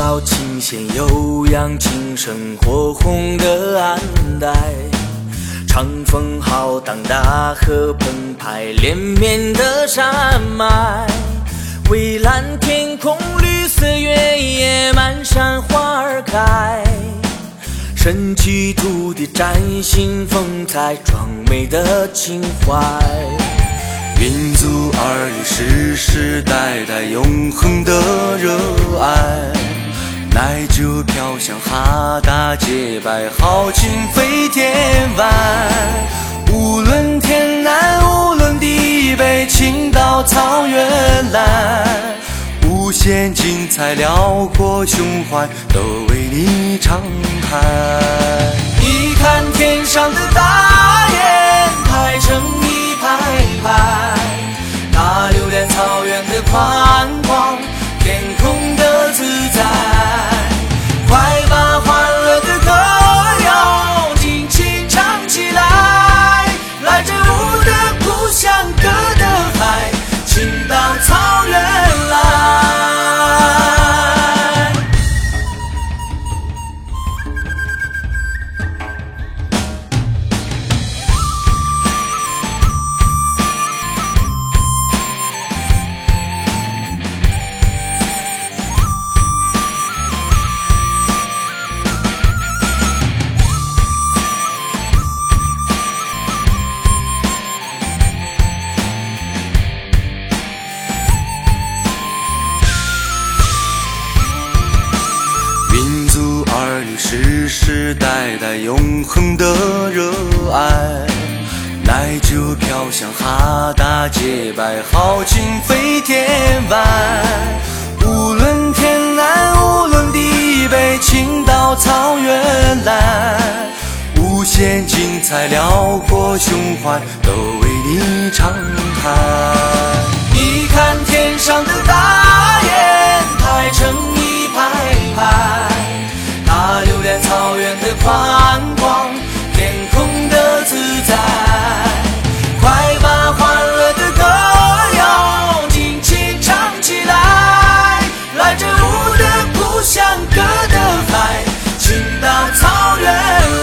到琴弦悠扬，琴声火红的安带。长风浩荡，大河澎湃，连绵的山脉。蔚蓝天空，绿色原野，满山花儿开。神奇土地，崭新风采，壮美的情怀。民族儿女世世代代永恒的热爱，乃这飘香哈达洁白，豪情飞天外。无论天南，无论地北，青岛草原蓝，无限精彩辽阔胸怀都为你敞开。你看天上的大世世代代永恒的热爱，奶酒飘香哈达洁白，豪情飞天外。无论天南，无论地北，青岛草原蓝，无限精彩辽阔胸怀都为你敞开。草原。